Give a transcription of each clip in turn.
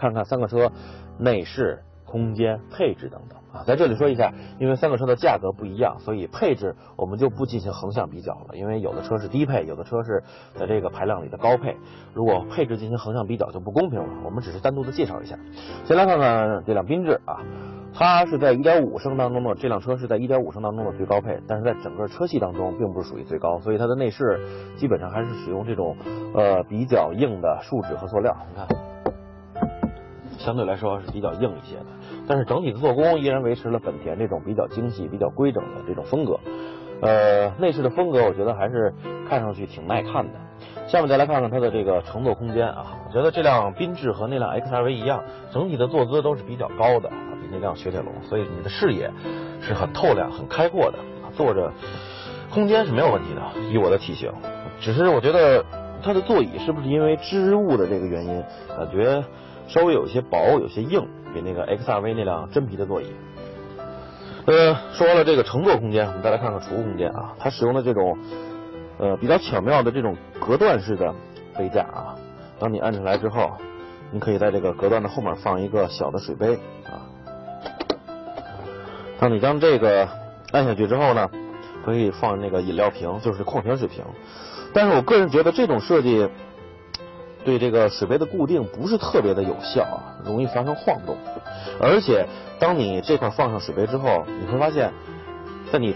看看三个车内饰。空间、配置等等啊，在这里说一下，因为三个车的价格不一样，所以配置我们就不进行横向比较了。因为有的车是低配，有的车是在这个排量里的高配，如果配置进行横向比较就不公平了。我们只是单独的介绍一下。先来看看这辆缤智啊，它是在1.5升当中的这辆车是在1.5升当中的最高配，但是在整个车系当中并不是属于最高，所以它的内饰基本上还是使用这种呃比较硬的树脂和塑料。你看，相对来说是比较硬一些的。但是整体的做工依然维持了本田这种比较精细、比较规整的这种风格。呃，内饰的风格我觉得还是看上去挺耐看的。下面再来看看它的这个乘坐空间啊，我觉得这辆缤智和那辆 XRV 一样，整体的坐姿都是比较高的，比那辆雪铁龙，所以你的视野是很透亮、很开阔的，坐着空间是没有问题的。以我的体型，只是我觉得它的座椅是不是因为织物的这个原因，感觉稍微有些薄、有些硬。比那个 XRV 那辆真皮的座椅。呃，说完了这个乘坐空间，我们再来看看储物空间啊。它使用的这种呃比较巧妙的这种隔断式的杯架啊。当你按下来之后，你可以在这个隔断的后面放一个小的水杯啊。当你将这个按下去之后呢，可以放那个饮料瓶，就是矿泉水瓶。但是我个人觉得这种设计。对这个水杯的固定不是特别的有效啊，容易发生晃动。而且，当你这块放上水杯之后，你会发现，在你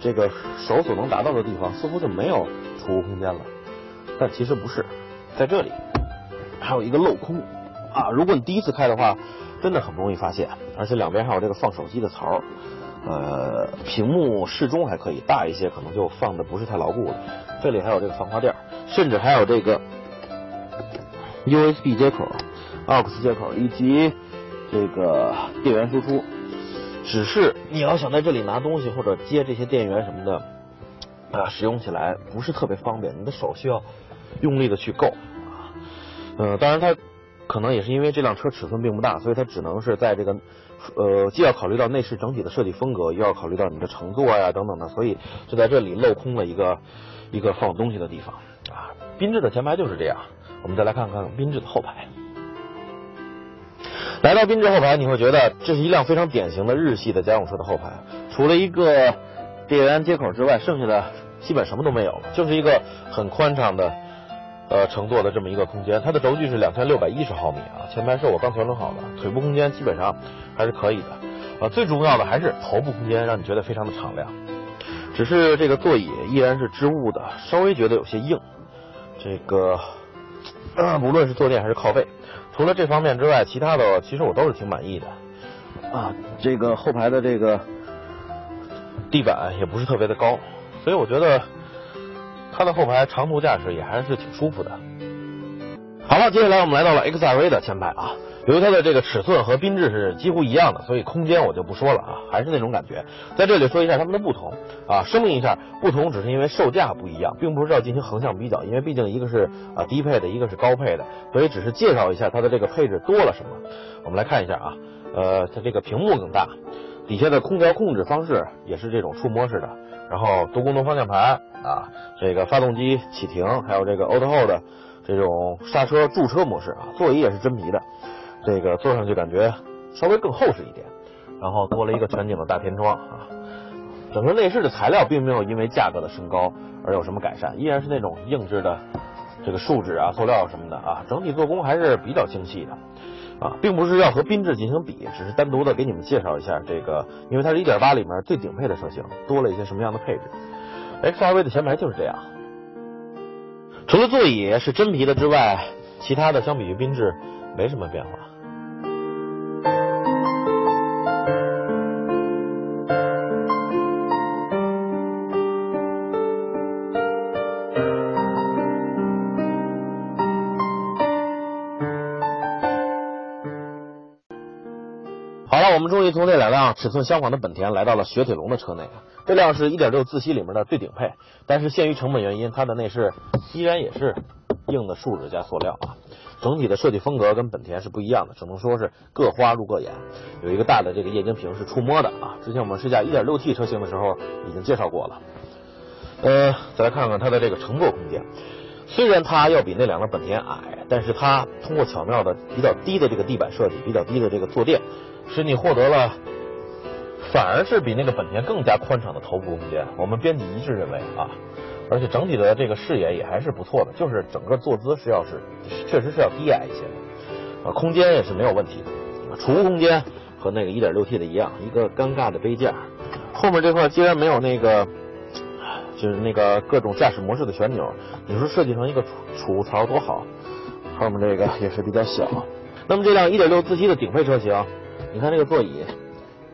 这个手所能达到的地方，似乎就没有储物空间了。但其实不是，在这里还有一个镂空啊。如果你第一次开的话，真的很不容易发现。而且两边还有这个放手机的槽，呃，屏幕适中还可以，大一些可能就放的不是太牢固了。这里还有这个防滑垫，甚至还有这个。USB 接口、AUX 接口以及这个电源输出，只是你要想在这里拿东西或者接这些电源什么的啊，使用起来不是特别方便，你的手需要用力的去够啊。嗯，当然它可能也是因为这辆车尺寸并不大，所以它只能是在这个呃，既要考虑到内饰整体的设计风格，又要考虑到你的乘坐呀等等的，所以就在这里镂空了一个一个放东西的地方啊。缤智的前排就是这样。我们再来看看缤智的后排。来到缤智后排，你会觉得这是一辆非常典型的日系的家用车的后排，除了一个电源接口之外，剩下的基本什么都没有了，就是一个很宽敞的呃乘坐的这么一个空间。它的轴距是两千六百一十毫米啊，前排是我刚调整好的，腿部空间基本上还是可以的啊。最重要的还是头部空间，让你觉得非常的敞亮。只是这个座椅依然是织物的，稍微觉得有些硬。这个。无论是坐垫还是靠背，除了这方面之外，其他的其实我都是挺满意的。啊，这个后排的这个地板也不是特别的高，所以我觉得它的后排长途驾驶也还是挺舒服的。好了，接下来我们来到了 XRV 的前排啊。由于它的这个尺寸和缤智是几乎一样的，所以空间我就不说了啊，还是那种感觉。在这里说一下它们的不同啊，声明一下，不同只是因为售价不一样，并不是要进行横向比较，因为毕竟一个是啊低配的，一个是高配的，所以只是介绍一下它的这个配置多了什么。我们来看一下啊，呃，它这个屏幕更大，底下的空调控制方式也是这种触摸式的，然后多功能方向盘啊，这个发动机启停，还有这个 Auto Hold 这种刹车驻车模式啊，座椅也是真皮的。这个坐上去感觉稍微更厚实一点，然后多了一个全景的大天窗啊。整个内饰的材料并没有因为价格的升高而有什么改善，依然是那种硬质的这个树脂啊、塑料什么的啊。整体做工还是比较精细的啊，并不是要和缤智进行比，只是单独的给你们介绍一下这个，因为它是一点八里面最顶配的车型，多了一些什么样的配置。XRV 的前排就是这样，除了座椅是真皮的之外，其他的相比于缤智没什么变化。尺寸相仿的本田来到了雪铁龙的车内。这辆是一点六自吸里面的最顶配，但是限于成本原因，它的内饰依然也是硬的树脂加塑料啊。整体的设计风格跟本田是不一样的，只能说是各花入各眼。有一个大的这个液晶屏是触摸的啊，之前我们试驾一点六 T 车型的时候已经介绍过了。呃，再来看看它的这个乘坐空间。虽然它要比那两个本田矮，但是它通过巧妙的比较低的这个地板设计，比较低的这个坐垫，使你获得了反而是比那个本田更加宽敞的头部空间。我们编辑一致认为啊，而且整体的这个视野也还是不错的，就是整个坐姿是要是确实是要低矮一些的，啊，空间也是没有问题的，储物空间和那个 1.6T 的一样，一个尴尬的杯架，后面这块既然没有那个。就是那个各种驾驶模式的旋钮，你说设计成一个储储物槽多好？后面这个也是比较小。那么这辆1.6自吸的顶配车型，你看这个座椅，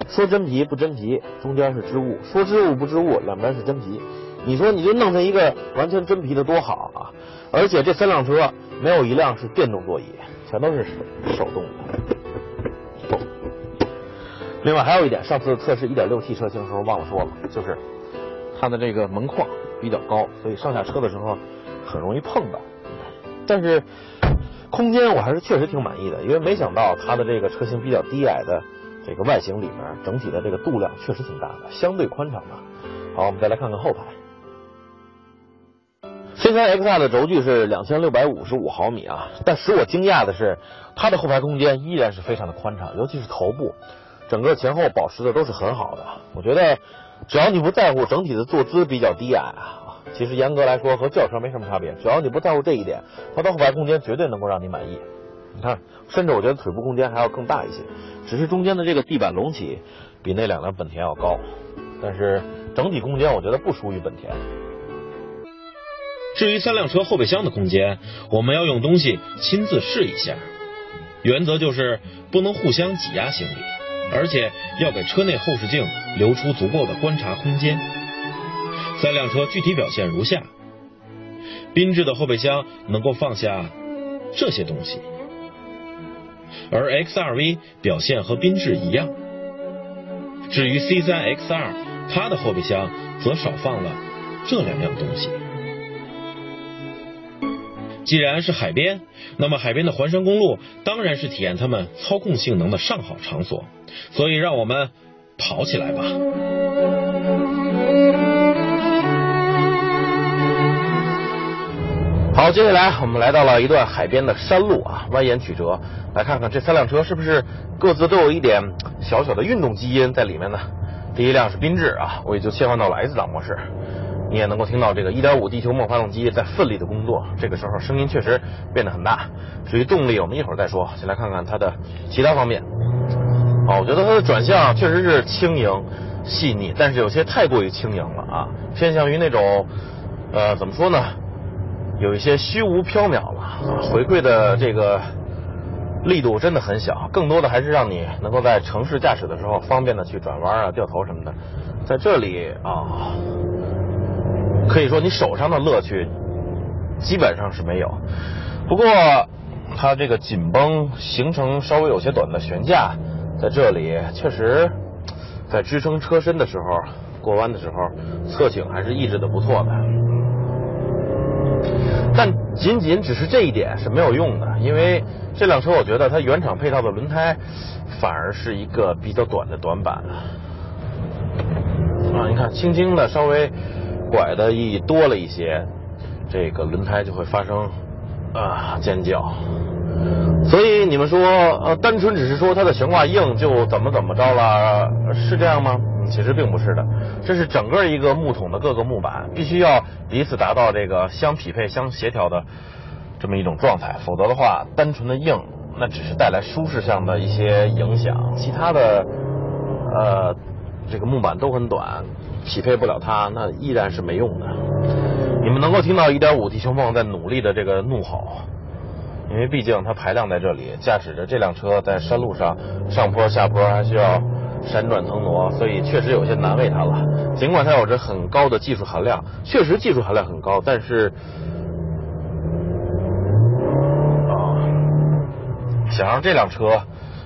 说真皮不真皮，中间是织物；说织物不织物，两边是真皮。你说你就弄成一个完全真皮的多好啊！而且这三辆车没有一辆是电动座椅，全都是手动的。另外还有一点，上次测试 1.6T 车型的时候忘了说了，就是。它的这个门框比较高，所以上下车的时候很容易碰到。但是空间我还是确实挺满意的，因为没想到它的这个车型比较低矮的这个外形里面，整体的这个度量确实挺大的，相对宽敞的。好，我们再来看看后排。C3XR 的轴距是两千六百五十五毫米啊，但使我惊讶的是，它的后排空间依然是非常的宽敞，尤其是头部，整个前后保持的都是很好的。我觉得。只要你不在乎整体的坐姿比较低矮啊，其实严格来说和轿车没什么差别。只要你不在乎这一点，它的后排空间绝对能够让你满意。你看，甚至我觉得腿部空间还要更大一些，只是中间的这个地板隆起比那两辆本田要高，但是整体空间我觉得不输于本田。至于三辆车后备箱的空间，我们要用东西亲自试一下，原则就是不能互相挤压行李。而且要给车内后视镜留出足够的观察空间。三辆车具体表现如下：缤智的后备箱能够放下这些东西，而 XRV 表现和缤智一样。至于 C3XR，它的后备箱则少放了这两样东西。既然是海边，那么海边的环山公路当然是体验它们操控性能的上好场所。所以，让我们跑起来吧！好，接下来我们来到了一段海边的山路啊，蜿蜒曲折，来看看这三辆车是不是各自都有一点小小的运动基因在里面呢？第一辆是缤智啊，我也就切换到了 S 档模式。你也能够听到这个1.5地球梦发动机在奋力的工作，这个时候声音确实变得很大。至于动力，我们一会儿再说，先来看看它的其他方面。哦，我觉得它的转向确实是轻盈细腻，但是有些太过于轻盈了啊，偏向于那种呃怎么说呢，有一些虚无缥缈了。回馈的这个力度真的很小，更多的还是让你能够在城市驾驶的时候方便的去转弯啊、掉头什么的。在这里啊。可以说你手上的乐趣基本上是没有，不过它这个紧绷行程稍微有些短的悬架在这里确实，在支撑车身的时候过弯的时候侧倾还是抑制的不错的，但仅仅只是这一点是没有用的，因为这辆车我觉得它原厂配套的轮胎反而是一个比较短的短板啊，你看轻轻的稍微。拐的一多了一些，这个轮胎就会发生啊尖叫。所以你们说，呃，单纯只是说它的悬挂硬就怎么怎么着了，是这样吗？其实并不是的，这是整个一个木桶的各个木板必须要彼此达到这个相匹配、相协调的这么一种状态，否则的话，单纯的硬那只是带来舒适上的一些影响，其他的呃这个木板都很短。匹配不了它，那依然是没用的。你们能够听到1.5地球梦在努力的这个怒吼，因为毕竟它排量在这里，驾驶着这辆车在山路上上坡下坡还需要闪转腾挪，所以确实有些难为它了。尽管它有着很高的技术含量，确实技术含量很高，但是啊，想让这辆车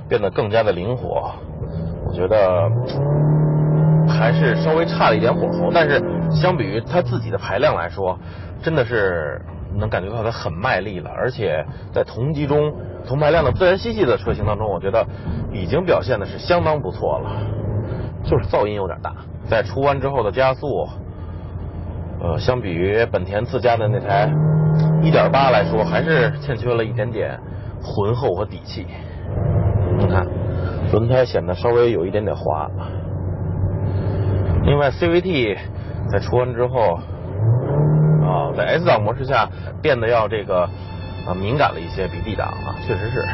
变得更加的灵活，我觉得。还是稍微差了一点火候，但是相比于它自己的排量来说，真的是能感觉到它很卖力了。而且在同级中同排量的自然吸气的车型当中，我觉得已经表现的是相当不错了。就是噪音有点大，在出弯之后的加速，呃，相比于本田自家的那台1.8来说，还是欠缺了一点点浑厚和底气。你看，轮胎显得稍微有一点点滑。另外，CVT 在出弯之后，啊，在 S 档模式下变得要这个啊敏感了一些，比 D 档啊，确实是。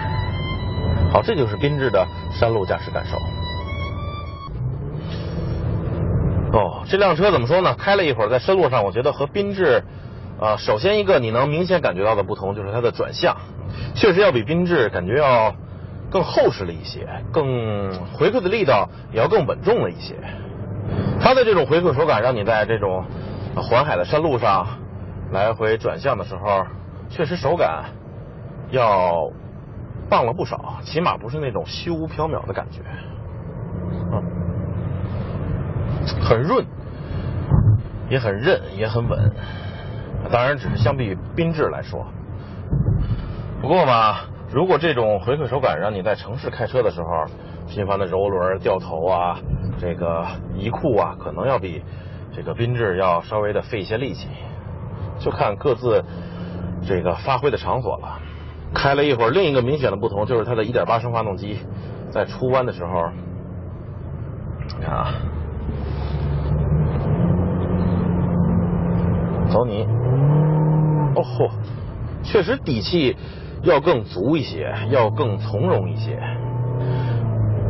好，这就是缤智的山路驾驶感受。哦，这辆车怎么说呢？开了一会儿，在山路上，我觉得和缤智啊，首先一个你能明显感觉到的不同就是它的转向，确实要比缤智感觉要更厚实了一些，更回馈的力道也要更稳重了一些。它的这种回馈手感，让你在这种环海的山路上来回转向的时候，确实手感要棒了不少，起码不是那种虚无缥缈的感觉，很润，也很韧，也很稳。当然，只是相比缤智来说。不过嘛，如果这种回馈手感让你在城市开车的时候，频繁的揉轮、掉头啊。这个移库啊，可能要比这个缤智要稍微的费一些力气，就看各自这个发挥的场所了。开了一会儿，另一个明显的不同就是它的1.8升发动机在出弯的时候，你看啊，走你，哦嚯，确实底气要更足一些，要更从容一些。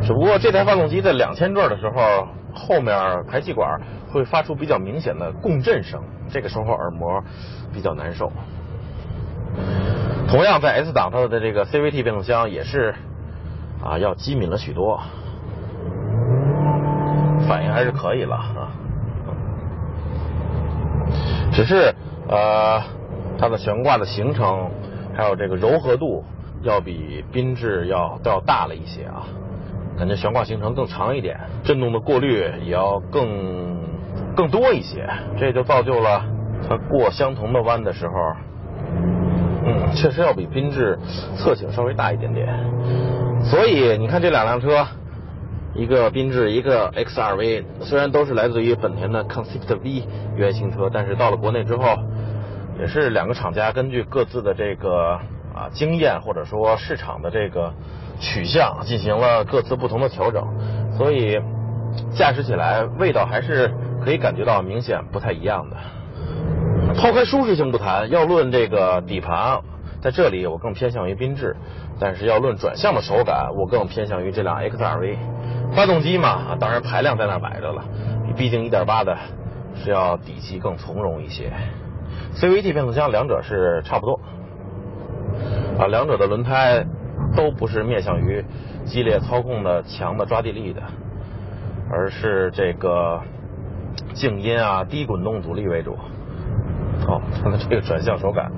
只不过这台发动机在两千转的时候，后面排气管会发出比较明显的共振声，这个时候耳膜比较难受。同样在 S 档，它的这个 CVT 变速箱也是啊要机敏了许多，反应还是可以了啊。只是呃它的悬挂的行程还有这个柔和度要比缤智要都要大了一些啊。感觉悬挂行程更长一点，震动的过滤也要更更多一些，这就造就了它过相同的弯的时候，嗯，确实要比缤智侧倾稍微大一点点。所以你看这两辆车，一个缤智，一个 XRV，虽然都是来自于本田的 Concept V 原型车，但是到了国内之后，也是两个厂家根据各自的这个啊经验或者说市场的这个。取向进行了各自不同的调整，所以驾驶起来味道还是可以感觉到明显不太一样的。抛开舒适性不谈，要论这个底盘，在这里我更偏向于缤智，但是要论转向的手感，我更偏向于这辆 XRV。发动机嘛，当然排量在那摆着了，毕竟1.8的是要底气更从容一些。CVT 变速箱两者是差不多，啊，两者的轮胎。都不是面向于激烈操控的强的抓地力的，而是这个静音啊、低滚动阻力为主。好，它的这个转向手感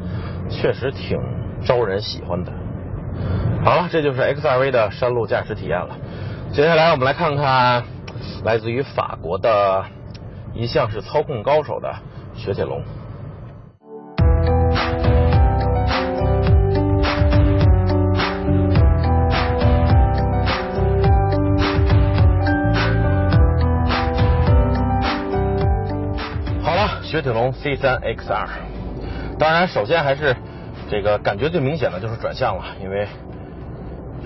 确实挺招人喜欢的。好了，这就是 XRV 的山路驾驶体验了。接下来我们来看看来自于法国的一向是操控高手的雪铁龙。雪铁龙 C3XR，当然，首先还是这个感觉最明显的就是转向了，因为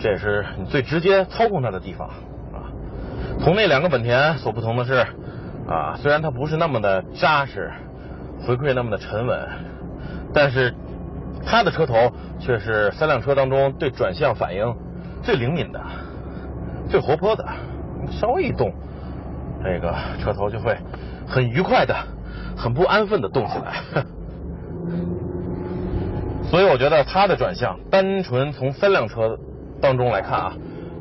这也是你最直接操控它的地方啊。同那两个本田所不同的是啊，虽然它不是那么的扎实，回馈那么的沉稳，但是它的车头却是三辆车当中对转向反应最灵敏的、最活泼的，稍微一动，这个车头就会很愉快的。很不安分的动起来，所以我觉得它的转向，单纯从三辆车当中来看啊，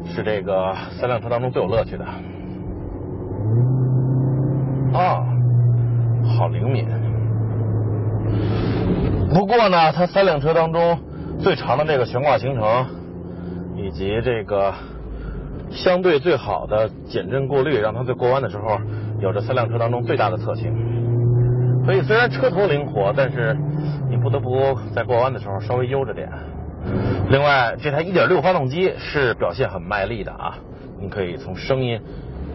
是这个三辆车当中最有乐趣的。啊，好灵敏。不过呢，它三辆车当中最长的这个悬挂行程，以及这个相对最好的减震过滤，让它在过弯的时候有着三辆车当中最大的侧倾。所以虽然车头灵活，但是你不得不在过弯的时候稍微悠着点。另外，这台1.6发动机是表现很卖力的啊，你可以从声音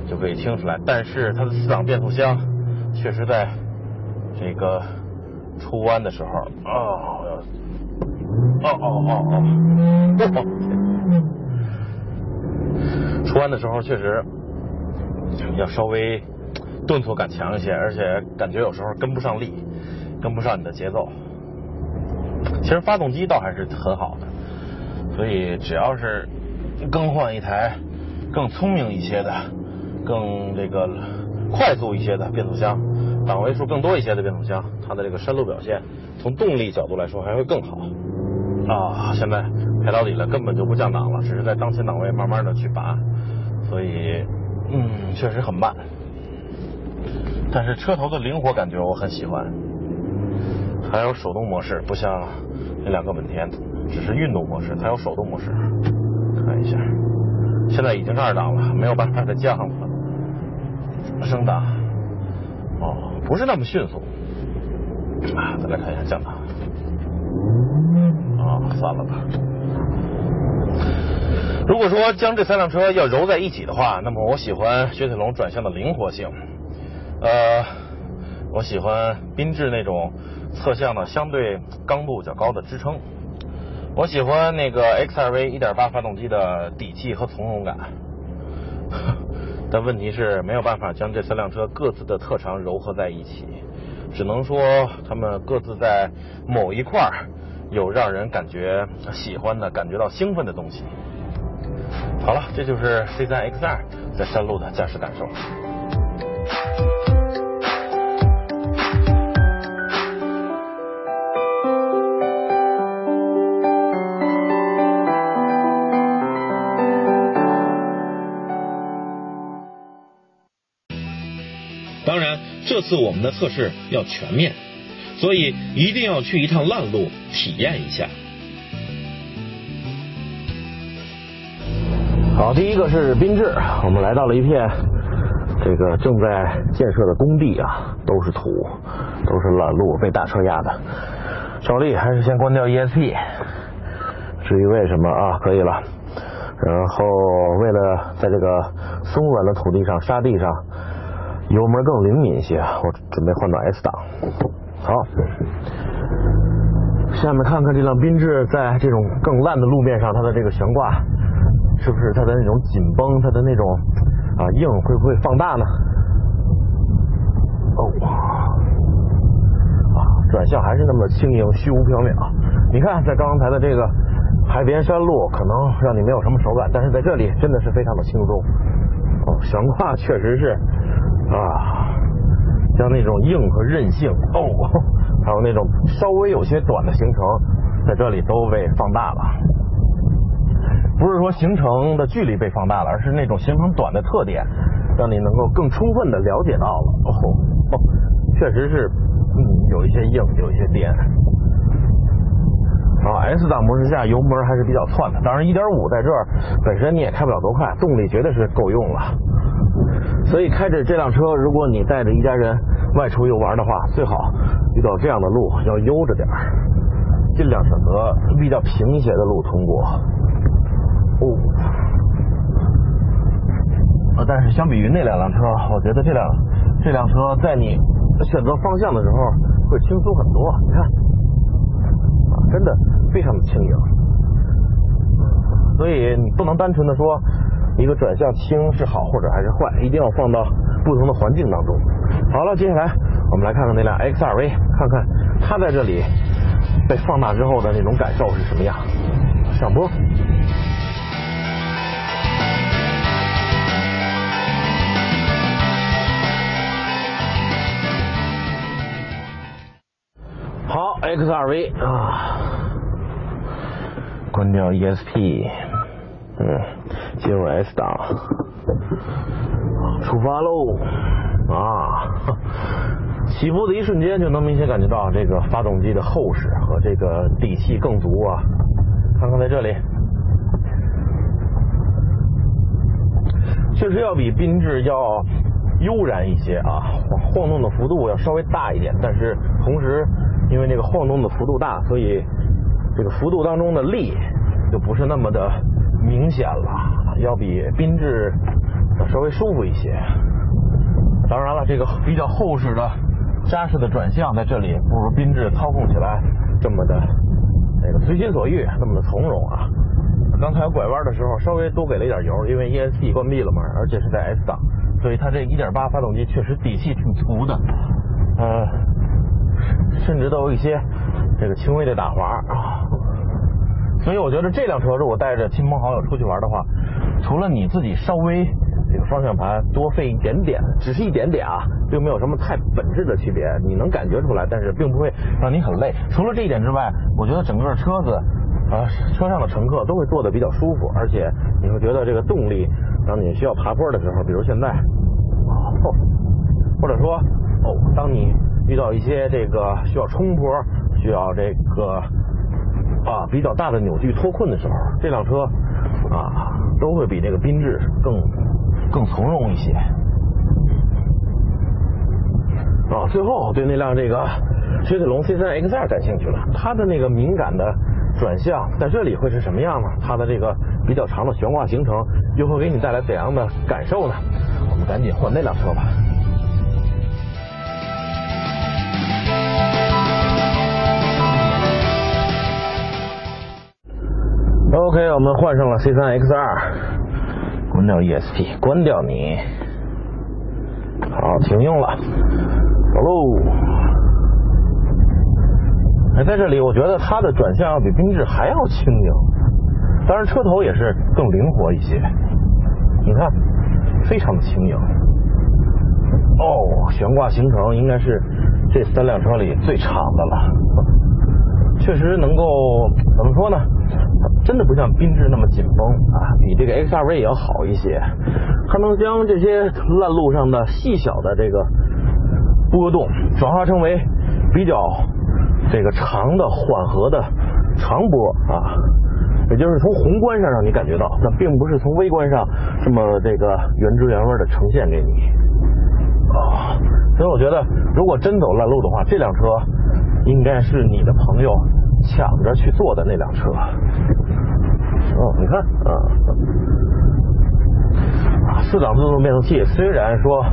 就可以听出来。但是它的四档变速箱确实在这个出弯的时候，哦，哦哦哦哦，出弯的时候确实要稍微顿挫感强一些，而且感觉有时候跟不上力，跟不上你的节奏。其实发动机倒还是很好的，所以只要是更换一台更聪明一些的、更这个快速一些的变速箱，档位数更多一些的变速箱，它的这个山路表现从动力角度来说还会更好。啊，现在排到底了，根本就不降档了，只是在当前档位慢慢的去拔，所以嗯，确实很慢。但是车头的灵活感觉我很喜欢，还有手动模式，不像那两个本田只是运动模式，它有手动模式。看一下，现在已经是二档了，没有办法再降了。升档，哦，不是那么迅速。啊，再来看一下降档。啊，算了吧。如果说将这三辆车要揉在一起的话，那么我喜欢雪铁龙转向的灵活性，呃，我喜欢缤智那种侧向的相对刚度较高的支撑，我喜欢那个 X2V 1.8发动机的底气和从容感。但问题是没有办法将这三辆车各自的特长糅合在一起，只能说他们各自在某一块儿。有让人感觉喜欢的、感觉到兴奋的东西。好了，这就是 C3 X2 在山路的驾驶感受。当然，这次我们的测试要全面。所以一定要去一趟烂路体验一下。好，第一个是缤智，我们来到了一片这个正在建设的工地啊，都是土，都是烂路，被大车压的。照例还是先关掉 ESP。至于为什么啊，可以了。然后为了在这个松软的土地上、沙地上，油门更灵敏一些，我准备换到 S 档。好，下面看看这辆缤智在这种更烂的路面上，它的这个悬挂是不是它的那种紧绷，它的那种啊硬会不会放大呢？哦，啊，转向还是那么轻盈，虚无缥缈。你看，在刚才的这个海边山路，可能让你没有什么手感，但是在这里真的是非常的轻松。哦，悬挂确实是啊。像那种硬和韧性哦，还有那种稍微有些短的行程，在这里都被放大了。不是说行程的距离被放大了，而是那种行程短的特点，让你能够更充分的了解到了。哦哦，确实是，嗯，有一些硬，有一些颠。啊，S 档模式下油门还是比较窜的。当然，1.5在这儿本身你也开不了多快，动力绝对是够用了。所以开着这辆车，如果你带着一家人外出游玩的话，最好遇到这样的路要悠着点尽量选择比较平斜的路通过。哦，但是相比于那两辆车，我觉得这辆这辆车在你选择方向的时候会轻松很多。你看，啊真的非常的轻盈。所以你不能单纯的说。一个转向轻是好或者还是坏，一定要放到不同的环境当中。好了，接下来我们来看看那辆 XRV，看看它在这里被放大之后的那种感受是什么样。上播。X R V 啊，关掉 ESP。嗯，进入 S 档，出发喽！啊，起步的一瞬间就能明显感觉到这个发动机的厚实和这个底气更足啊！看看在这里，确实要比缤智要悠然一些啊，晃动的幅度要稍微大一点，但是同时因为那个晃动的幅度大，所以这个幅度当中的力就不是那么的。明显了，要比缤智要稍微舒服一些。当然了，这个比较厚实的扎实的转向在这里不如缤智操控起来这么的那个随心所欲，那么的从容啊。刚才拐弯的时候稍微多给了一点油，因为 ESP 关闭了嘛，而且是在 S 档，所以它这1.8发动机确实底气挺足的，呃，甚至都有一些这个轻微的打滑啊。所以我觉得这辆车如果带着亲朋好友出去玩的话，除了你自己稍微这个方向盘多费一点点，只是一点点啊，并没有什么太本质的区别，你能感觉出来，但是并不会让你很累。除了这一点之外，我觉得整个车子啊，车上的乘客都会坐的比较舒服，而且你会觉得这个动力，当你需要爬坡的时候，比如现在，哦，或者说哦，当你遇到一些这个需要冲坡，需要这个。啊，比较大的扭矩脱困的时候，这辆车啊都会比这个缤智更更从容一些。啊，最后对那辆这个雪铁龙 C3 X2 感兴趣了，它的那个敏感的转向在这里会是什么样呢？它的这个比较长的悬挂行程又会给你带来怎样的感受呢？我们赶紧换那辆车吧。OK，我们换上了 C3 X2，关掉 ESP，关掉你。好，停用了，走喽。哎，在这里我觉得它的转向要比缤智还要轻盈，当然车头也是更灵活一些。你看，非常的轻盈。哦，悬挂行程应该是这三辆车里最长的了，确实能够怎么说呢？真的不像缤智那么紧绷啊，比这个 XRV 也要好一些。它能将这些烂路上的细小的这个波动转化成为比较这个长的缓和的长波啊，也就是从宏观上让你感觉到，但并不是从微观上这么这个原汁原味的呈现给你啊。所以我觉得，如果真走烂路的话，这辆车应该是你的朋友。抢着去坐的那辆车，哦，你看，啊，四档自动变速器虽然说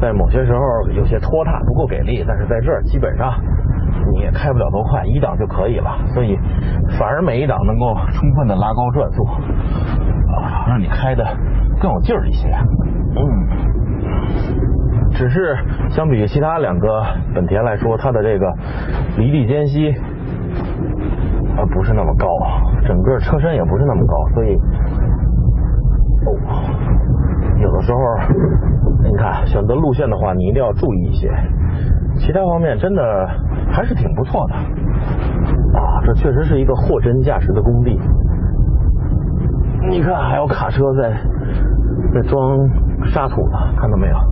在某些时候有些拖沓不够给力，但是在这儿基本上你也开不了多快，一档就可以了，所以反而每一档能够充分的拉高转速，啊，让你开的更有劲儿一些，嗯，只是相比于其他两个本田来说，它的这个离地间隙。啊不是那么高，整个车身也不是那么高，所以哦，有的时候你看选择路线的话，你一定要注意一些。其他方面真的还是挺不错的啊，这确实是一个货真价实的工地。你看还有卡车在在装沙土呢，看到没有？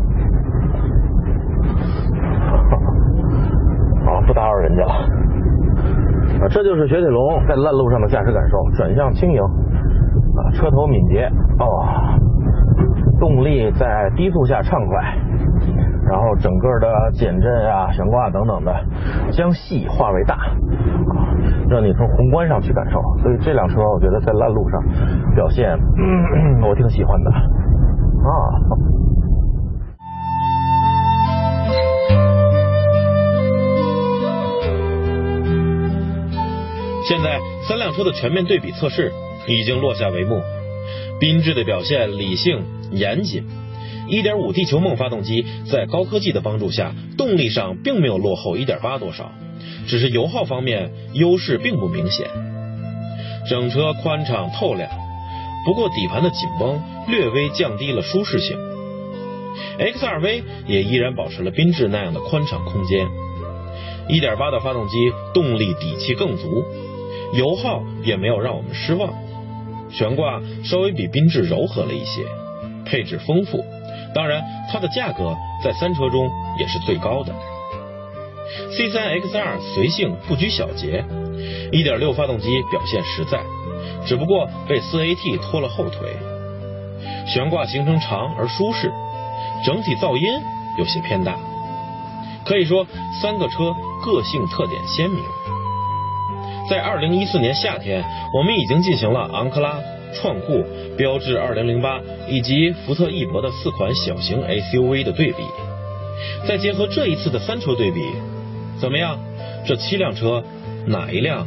好，不打扰人家了。啊，这就是雪铁龙在烂路上的驾驶感受，转向轻盈，啊，车头敏捷，哦，动力在低速下畅快，然后整个的减震啊、悬挂等等的，将细化为大，啊，让你从宏观上去感受。所以这辆车我觉得在烂路上表现，我挺喜欢的，啊。现在三辆车的全面对比测试已经落下帷幕，缤智的表现理性严谨，1.5地球梦发动机在高科技的帮助下，动力上并没有落后1.8多少，只是油耗方面优势并不明显。整车宽敞透亮，不过底盘的紧绷略微降低了舒适性。X2V 也依然保持了缤智那样的宽敞空间，1.8的发动机动力底气更足。油耗也没有让我们失望，悬挂稍微比缤智柔和了一些，配置丰富，当然它的价格在三车中也是最高的。C3 X2 随性不拘小节，1.6发动机表现实在，只不过被 4AT 拖了后腿，悬挂行程长而舒适，整体噪音有些偏大，可以说三个车个性特点鲜明。在二零一四年夏天，我们已经进行了昂克拉、创酷、标致二零零八以及福特翼博的四款小型 SUV 的对比。再结合这一次的三车对比，怎么样？这七辆车哪一辆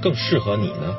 更适合你呢？